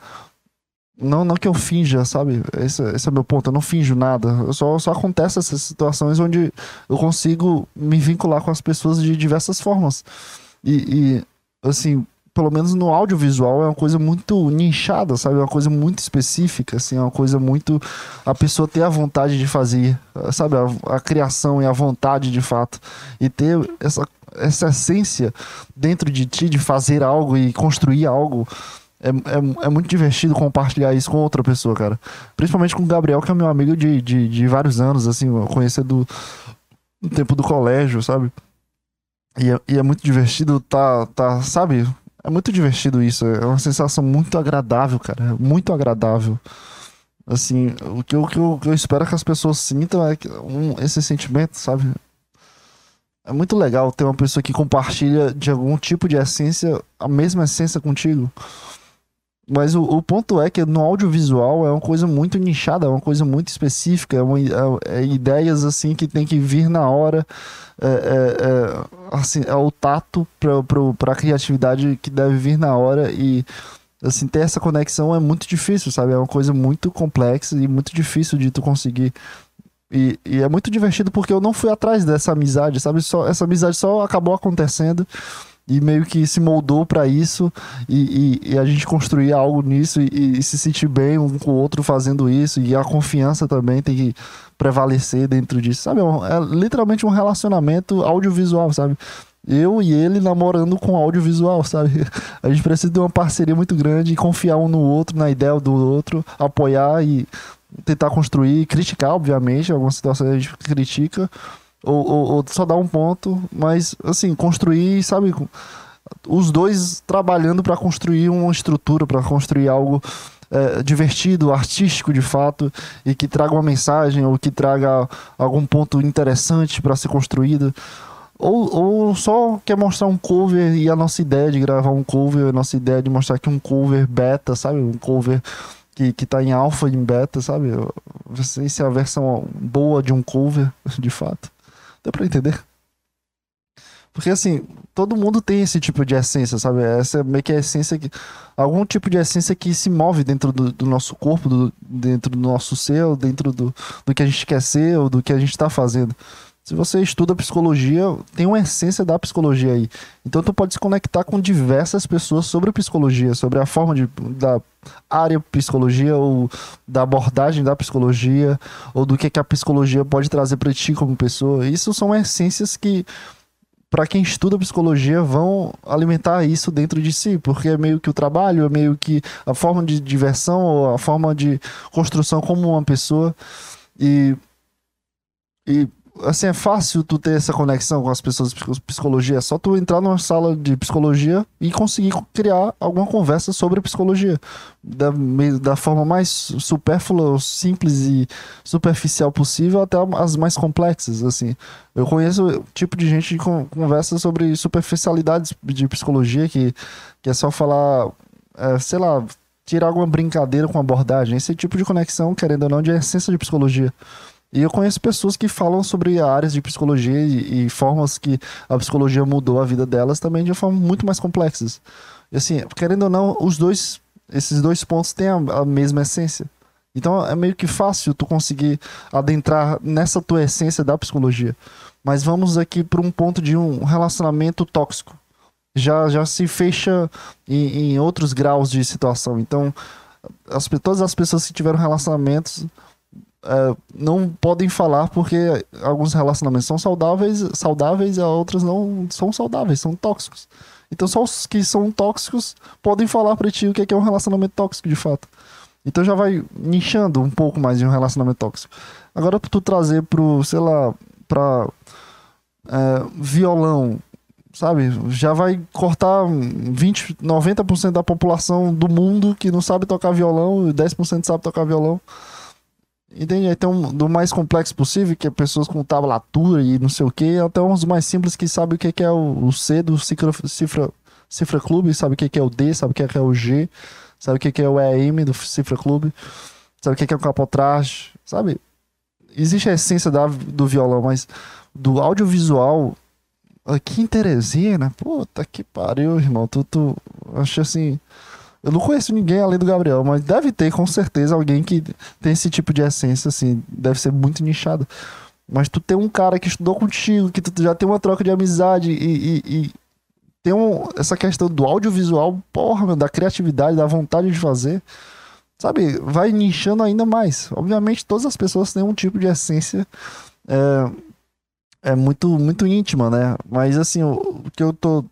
Não, não que eu finja, sabe? Esse, esse é meu ponto. Eu não finjo nada. Eu só, só acontece essas situações onde eu consigo me vincular com as pessoas de diversas formas. E, e assim, pelo menos no audiovisual, é uma coisa muito nichada, sabe? É uma coisa muito específica, assim, é uma coisa muito. A pessoa ter a vontade de fazer, sabe? A, a criação e a vontade de fato. E ter essa, essa essência dentro de ti de fazer algo e construir algo. É, é, é, muito divertido compartilhar isso com outra pessoa, cara. Principalmente com o Gabriel, que é meu amigo de, de, de vários anos, assim, conhecer do, do tempo do colégio, sabe? E é, e é muito divertido tá, tá, sabe? É muito divertido isso. É uma sensação muito agradável, cara. Muito agradável. Assim, o que eu, o que eu, o que eu espero que as pessoas sintam é um, esse sentimento, sabe? É muito legal ter uma pessoa que compartilha de algum tipo de essência, a mesma essência contigo. Mas o, o, ponto é que no audiovisual é uma coisa muito nichada, é uma coisa muito específica, é, uma, é, é ideias assim que tem que vir na hora, é, é, é assim, é o tato para a criatividade que deve vir na hora e assim ter essa conexão é muito difícil, sabe? É uma coisa muito complexa e muito difícil de tu conseguir. E, e é muito divertido porque eu não fui atrás dessa amizade, sabe? Só, essa amizade só acabou acontecendo e meio que se moldou para isso e, e, e, a gente construir algo nisso e, e, se sentir bem um com o outro fazendo isso e a confiança também tem que prevalecer dentro disso, sabe? É, é literalmente um relacionamento audiovisual, sabe? Eu e ele namorando com audiovisual, sabe? A gente precisa de uma parceria muito grande e confiar um no outro, na ideia do outro, apoiar e tentar construir, criticar, obviamente, algumas situações a gente critica, ou, ou, ou só dar um ponto, mas assim, construir, sabe, os dois trabalhando para construir uma estrutura, para construir algo é, divertido, artístico de fato, e que traga uma mensagem ou que traga algum ponto interessante para ser construído. Ou, ou só quer mostrar um cover e a nossa ideia de gravar um cover, a nossa ideia de mostrar aqui um cover beta, sabe? Um cover que, que tá em alfa e em beta, sabe? Não sei se é a versão boa de um cover, de fato. Deu pra entender? Porque assim, todo mundo tem esse tipo de essência, sabe? Essa é meio que a essência que. Algum tipo de essência que se move dentro do, do nosso corpo, do, dentro do nosso ser, dentro do, do que a gente quer ser, ou do que a gente tá fazendo. Se você estuda psicologia, tem uma essência da psicologia aí. Então tu pode se conectar com diversas pessoas sobre psicologia, sobre a forma de, da área psicologia ou da abordagem da psicologia ou do que, que a psicologia pode trazer para ti como pessoa. Isso são essências que para quem estuda psicologia vão alimentar isso dentro de si, porque é meio que o trabalho, é meio que a forma de diversão ou a forma de construção como uma pessoa e e assim, é fácil tu ter essa conexão com as pessoas de psicologia. É só tu entrar numa sala de psicologia e conseguir criar alguma conversa sobre psicologia. Da, da forma mais supérflua, simples e superficial possível até as mais complexas, assim. Eu conheço tipo de gente que conversa sobre superficialidades de psicologia, que, que é só falar, é, sei lá, tirar alguma brincadeira com abordagem. Esse tipo de conexão, querendo ou não, de essência de psicologia. E eu conheço pessoas que falam sobre áreas de psicologia e, e, formas que a psicologia mudou a vida delas também de forma muito mais complexas. E assim, querendo ou não, os dois, esses dois pontos têm a, a mesma essência. Então é meio que fácil tu conseguir adentrar nessa tua essência da psicologia. Mas vamos aqui para um ponto de um relacionamento tóxico. Já, já se fecha em, em outros graus de situação. Então, as, todas as pessoas que tiveram relacionamentos é, não podem falar porque alguns relacionamentos são saudáveis, saudáveis e outros não são saudáveis, são tóxicos. Então só os que são tóxicos podem falar para ti o que é, que é um relacionamento tóxico de fato. Então já vai nichando um pouco mais de um relacionamento tóxico. Agora tu trazer pro, sei lá, para é, violão, sabe? Já vai cortar 20, 90% da população do mundo que não sabe tocar violão e 10% sabe tocar violão. Entende? Então, do mais complexo possível, que é pessoas com tablatura e não sei o que, até uns mais simples que sabem o que é o C do cifra, cifra, cifra clube, sabe o que é o D, sabe o que é o G, sabe o que é o EM do cifra clube, sabe o que é o capotrage, sabe? Existe a essência da, do violão, mas do audiovisual, aqui em Teresina, puta que pariu, irmão, tu, tu acho assim eu não conheço ninguém além do Gabriel, mas deve ter com certeza alguém que tem esse tipo de essência, assim, deve ser muito nichado. Mas tu tem um cara que estudou contigo, que tu já tem uma troca de amizade e, e, e tem um, essa questão do audiovisual, porra, meu, da criatividade, da vontade de fazer, sabe? Vai nichando ainda mais. Obviamente, todas as pessoas têm um tipo de essência é, é muito, muito íntima, né? Mas assim, o, o que eu tô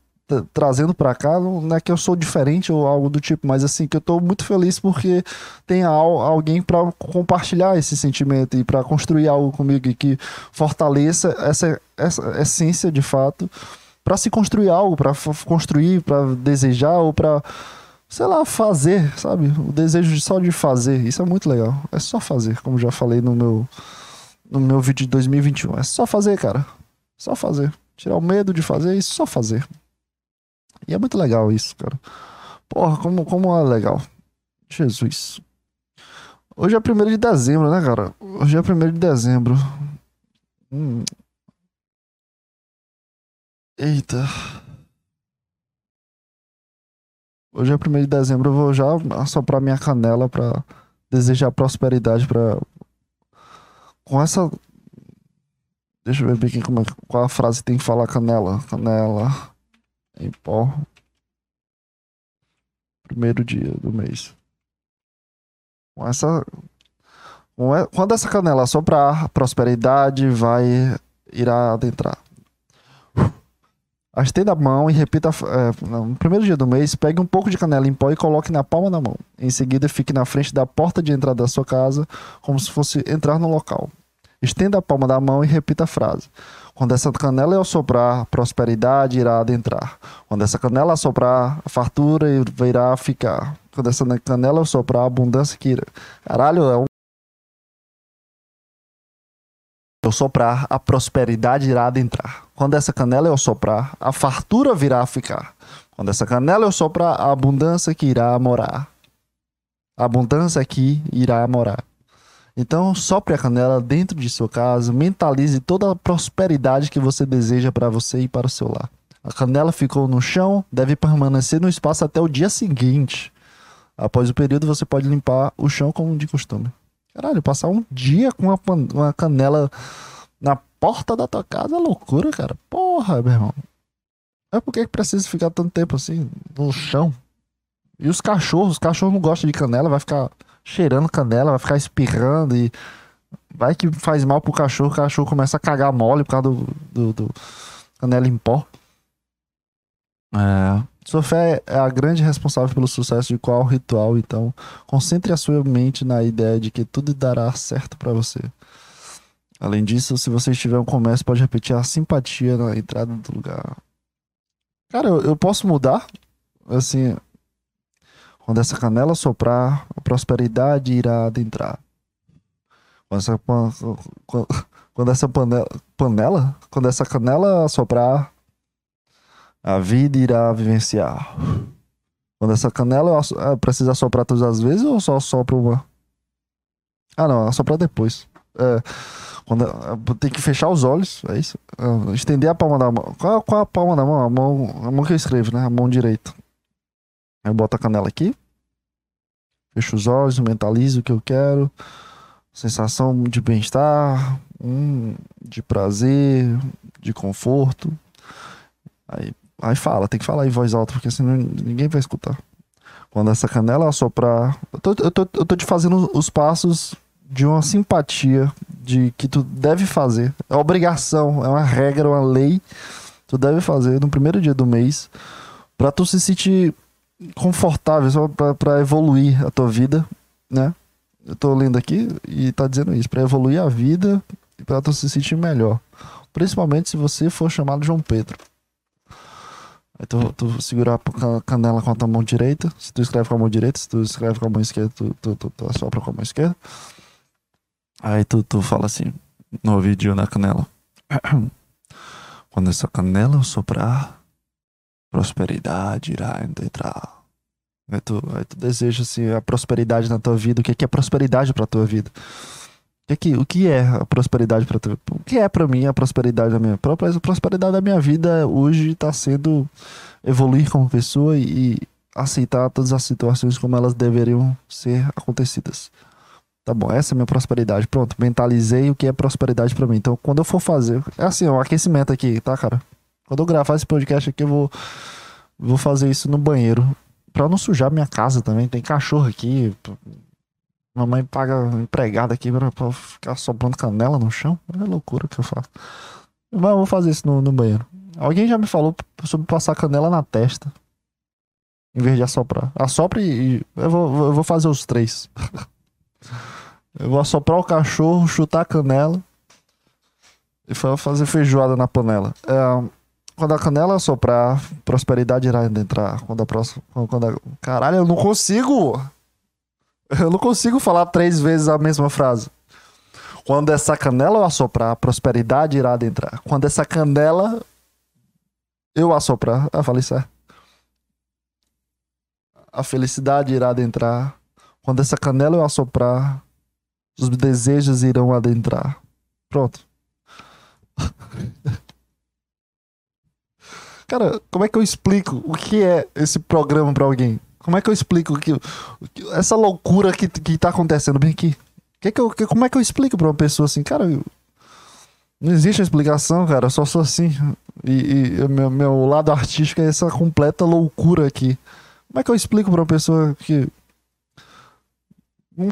trazendo para cá, não é que eu sou diferente ou algo do tipo, mas assim que eu tô muito feliz porque tem alguém para compartilhar esse sentimento e para construir algo comigo que fortaleça essa, essa essência de fato para se construir algo, para construir, para desejar ou para sei lá, fazer, sabe? O desejo só de fazer, isso é muito legal. É só fazer, como já falei no meu no meu vídeo de 2021. É só fazer, cara. Só fazer. Tirar o medo de fazer e só fazer. E é muito legal isso, cara. Porra, como, como é legal. Jesus. Hoje é 1 de dezembro, né, cara? Hoje é 1 de dezembro. Hum. Eita. Hoje é 1 de dezembro, eu vou já assoprar minha canela pra desejar prosperidade pra. Com essa. Deixa eu ver bem como é... qual a frase tem que falar canela. Canela em pó. Primeiro dia do mês. Com essa. Quando essa canela soprar, prosperidade vai irá adentrar. Estenda a mão e repita. É, no primeiro dia do mês, pegue um pouco de canela em pó e coloque na palma da mão. Em seguida, fique na frente da porta de entrada da sua casa, como se fosse entrar no local. Estenda a palma da mão e repita a frase. Quando essa canela eu soprar, prosperidade irá adentrar. Quando essa canela soprar, a fartura irá ficar. Quando essa canela eu soprar, a abundância que irá. Caralho, é um. Eu soprar, a prosperidade irá adentrar. Quando essa canela eu soprar, a fartura virá ficar. Quando essa canela eu soprar, a abundância que irá morar. A abundância que irá morar. Então, sopre a canela dentro de sua casa, mentalize toda a prosperidade que você deseja para você e para o seu lar. A canela ficou no chão, deve permanecer no espaço até o dia seguinte. Após o período, você pode limpar o chão como de costume. Caralho, passar um dia com uma, canela na porta da tua casa é loucura, cara. Porra, meu irmão. É por que precisa ficar tanto tempo assim no chão? E os cachorros, os cachorros não gostam de canela, vai ficar cheirando canela, vai ficar espirrando e vai que faz mal pro cachorro, o cachorro começa a cagar mole por causa do, do, do canela em pó. É. Sua fé é a grande responsável pelo sucesso de qual ritual, então concentre a sua mente na ideia de que tudo dará certo para você. Além disso, se você estiver um comércio, pode repetir a simpatia na entrada do lugar. Cara, eu, eu posso mudar? Assim, quando essa canela soprar, a prosperidade irá adentrar. Quando essa, quando essa panela, panela, quando essa canela soprar, a vida irá vivenciar. Quando essa canela ah, precisa soprar todas as vezes ou só sopra uma? Ah, não, soprar depois. É, quando, tem que fechar os olhos, é isso? É, estender a palma da mão. Qual, qual a palma da mão? A mão, a mão que eu escrevo, né? A mão direita. Aí bota a canela aqui. Fecho os olhos, mentalizo o que eu quero. Sensação de bem-estar, hum, de prazer, de conforto. Aí, aí fala, tem que falar em voz alta, porque senão ninguém vai escutar. Quando essa canela assoprar. Eu tô, eu tô, eu tô te fazendo os passos de uma simpatia de que tu deve fazer. É obrigação, é uma regra, uma lei. Tu deve fazer no primeiro dia do mês para tu se sentir confortável, só para evoluir a tua vida, né? Eu tô lendo aqui e tá dizendo isso, para evoluir a vida e para tu se sentir melhor. Principalmente se você for chamado João Pedro. Aí tu, tu segurar a canela com a tua mão direita. Se tu escreve com a mão direita, se tu escreve com a mão esquerda, tu, tu, tu, tu assopra com a mão esquerda. Aí tu, tu fala assim, no ouvidinho na canela. Quando essa canela soprar, prosperidade irá entrar. Aí tu, aí tu deseja assim, a prosperidade na tua vida. O que é, que é prosperidade pra tua vida? O que, é que, o que é a prosperidade para tu? O que é para mim a prosperidade da minha? A prosperidade da minha vida hoje está sendo evoluir como pessoa e aceitar todas as situações como elas deveriam ser acontecidas. Tá bom, essa é a minha prosperidade. Pronto, mentalizei o que é prosperidade para mim. Então, quando eu for fazer, é assim, ó, um aquecimento aqui, tá, cara? Quando eu gravar esse podcast aqui, eu vou vou fazer isso no banheiro para não sujar minha casa também. Tem cachorro aqui, Mamãe paga empregada aqui pra, pra ficar sobrando canela no chão. É loucura que eu faço. Mas eu vou fazer isso no, no banheiro. Alguém já me falou sobre passar canela na testa. Em vez de assoprar. Assopre e. Eu vou, eu vou fazer os três. eu vou assoprar o cachorro, chutar a canela. E fazer feijoada na panela. É, quando a canela assoprar, prosperidade irá entrar. Quando a próxima. Quando a, caralho, eu não consigo! Eu não consigo falar três vezes a mesma frase. Quando essa canela eu assoprar, prosperidade irá adentrar. Quando essa canela eu assoprar, ah, falei certo. A felicidade irá adentrar. Quando essa canela eu assoprar, os desejos irão adentrar. Pronto. Cara, como é que eu explico o que é esse programa para alguém? Como é que eu explico que, essa loucura que, que tá acontecendo bem aqui? Que que eu, que, como é que eu explico pra uma pessoa assim, cara? Eu, não existe explicação, cara. Eu só sou assim. E, e meu, meu lado artístico é essa completa loucura aqui. Como é que eu explico pra uma pessoa que.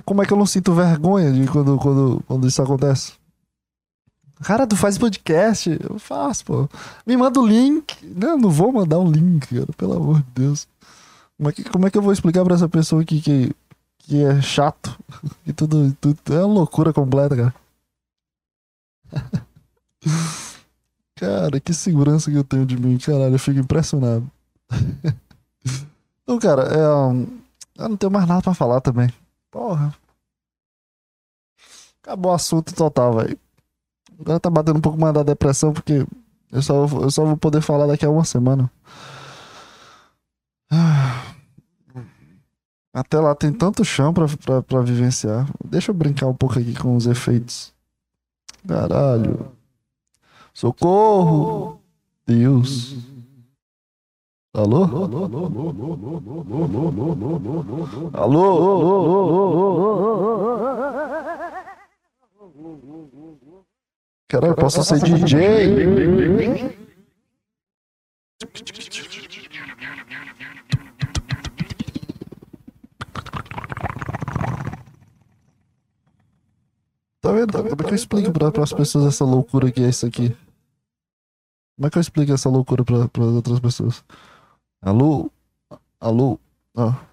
Como é que eu não sinto vergonha de quando, quando, quando isso acontece? Cara, tu faz podcast? Eu faço, pô. Me manda o link. Não, não vou mandar o link, cara. Pelo amor de Deus. Como é que, como é que eu vou explicar pra essa pessoa aqui que, que é chato? Que tudo, tudo é uma loucura completa, cara. Cara, que segurança que eu tenho de mim, caralho, eu fico impressionado. Então, cara, é, eu não tenho mais nada pra falar também. Porra. Acabou o assunto total, velho. Agora tá batendo um pouco mais da depressão, porque eu só, eu só vou poder falar daqui a uma semana. Até lá tem tanto chão pra, pra, pra vivenciar. Deixa eu brincar um pouco aqui com os efeitos. Caralho. Socorro! Deus. Alô? Alô? Caralho, posso ser DJ? Tá vendo? Como é que eu explico pra, as pessoas essa loucura que é isso aqui? Como é que eu explico essa loucura pra, pra outras pessoas? Alô? Alô? Ah.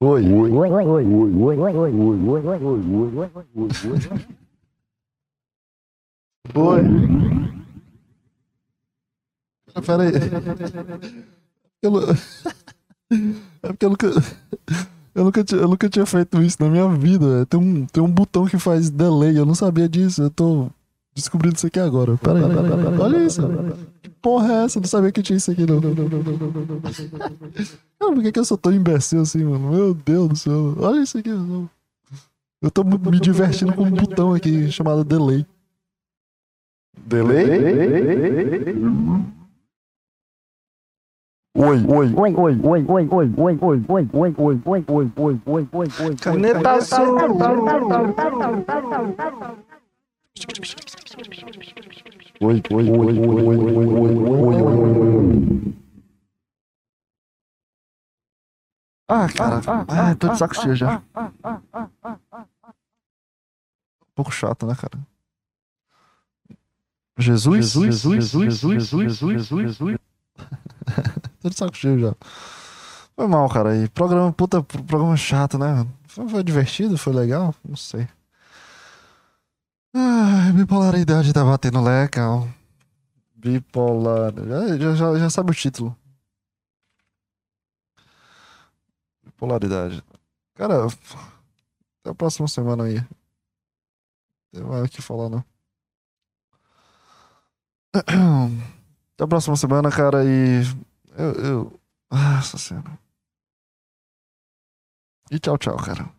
Oi. Oi. Oi. Oi. Oi. Oi. Oi. Oi. Oi. Oi. Oi. Oi. Pera aí. Pelo... É porque eu nunca. Eu nunca, tinha, eu nunca tinha feito isso na minha vida. Tem um, tem um botão que faz delay. Eu não sabia disso. Eu tô descobrindo isso aqui agora. Pera aí, pera aí, pera aí. Olha isso. Que porra é essa? Eu não sabia que tinha isso aqui, não. Cara, por que, que eu sou tão imbecil assim, mano? Meu Deus do céu. Olha isso aqui. mano. Eu tô me divertindo com um botão aqui chamado delay. Delay? Oi, oi. Oi, oi, oi, oi, oi, oi, oi, oi, oi, oi, oi, oi, oi, oi, oi, oi. Caneta azul. Oi, oi, oi, oi, oi, oi, oi, oi, oi. Ah, cara. Ah, tô de saco cheio já. Um pouco chato, né, cara? Jesus? Jesus, Jesus, Jesus, Jesus, Jesus, Jesus. tô de saco cheio já. Foi mal, cara. E programa, puta, programa chato, né? Foi, foi divertido, foi legal? Não sei. Ai, bipolaridade tá batendo legal. Bipolar. Já, já, já sabe o título. Bipolaridade. Cara, até a próxima semana aí. Não tem mais o que falar, não. Até a próxima semana, cara, e. Eu. eu... Nossa senhora. E tchau, tchau, cara.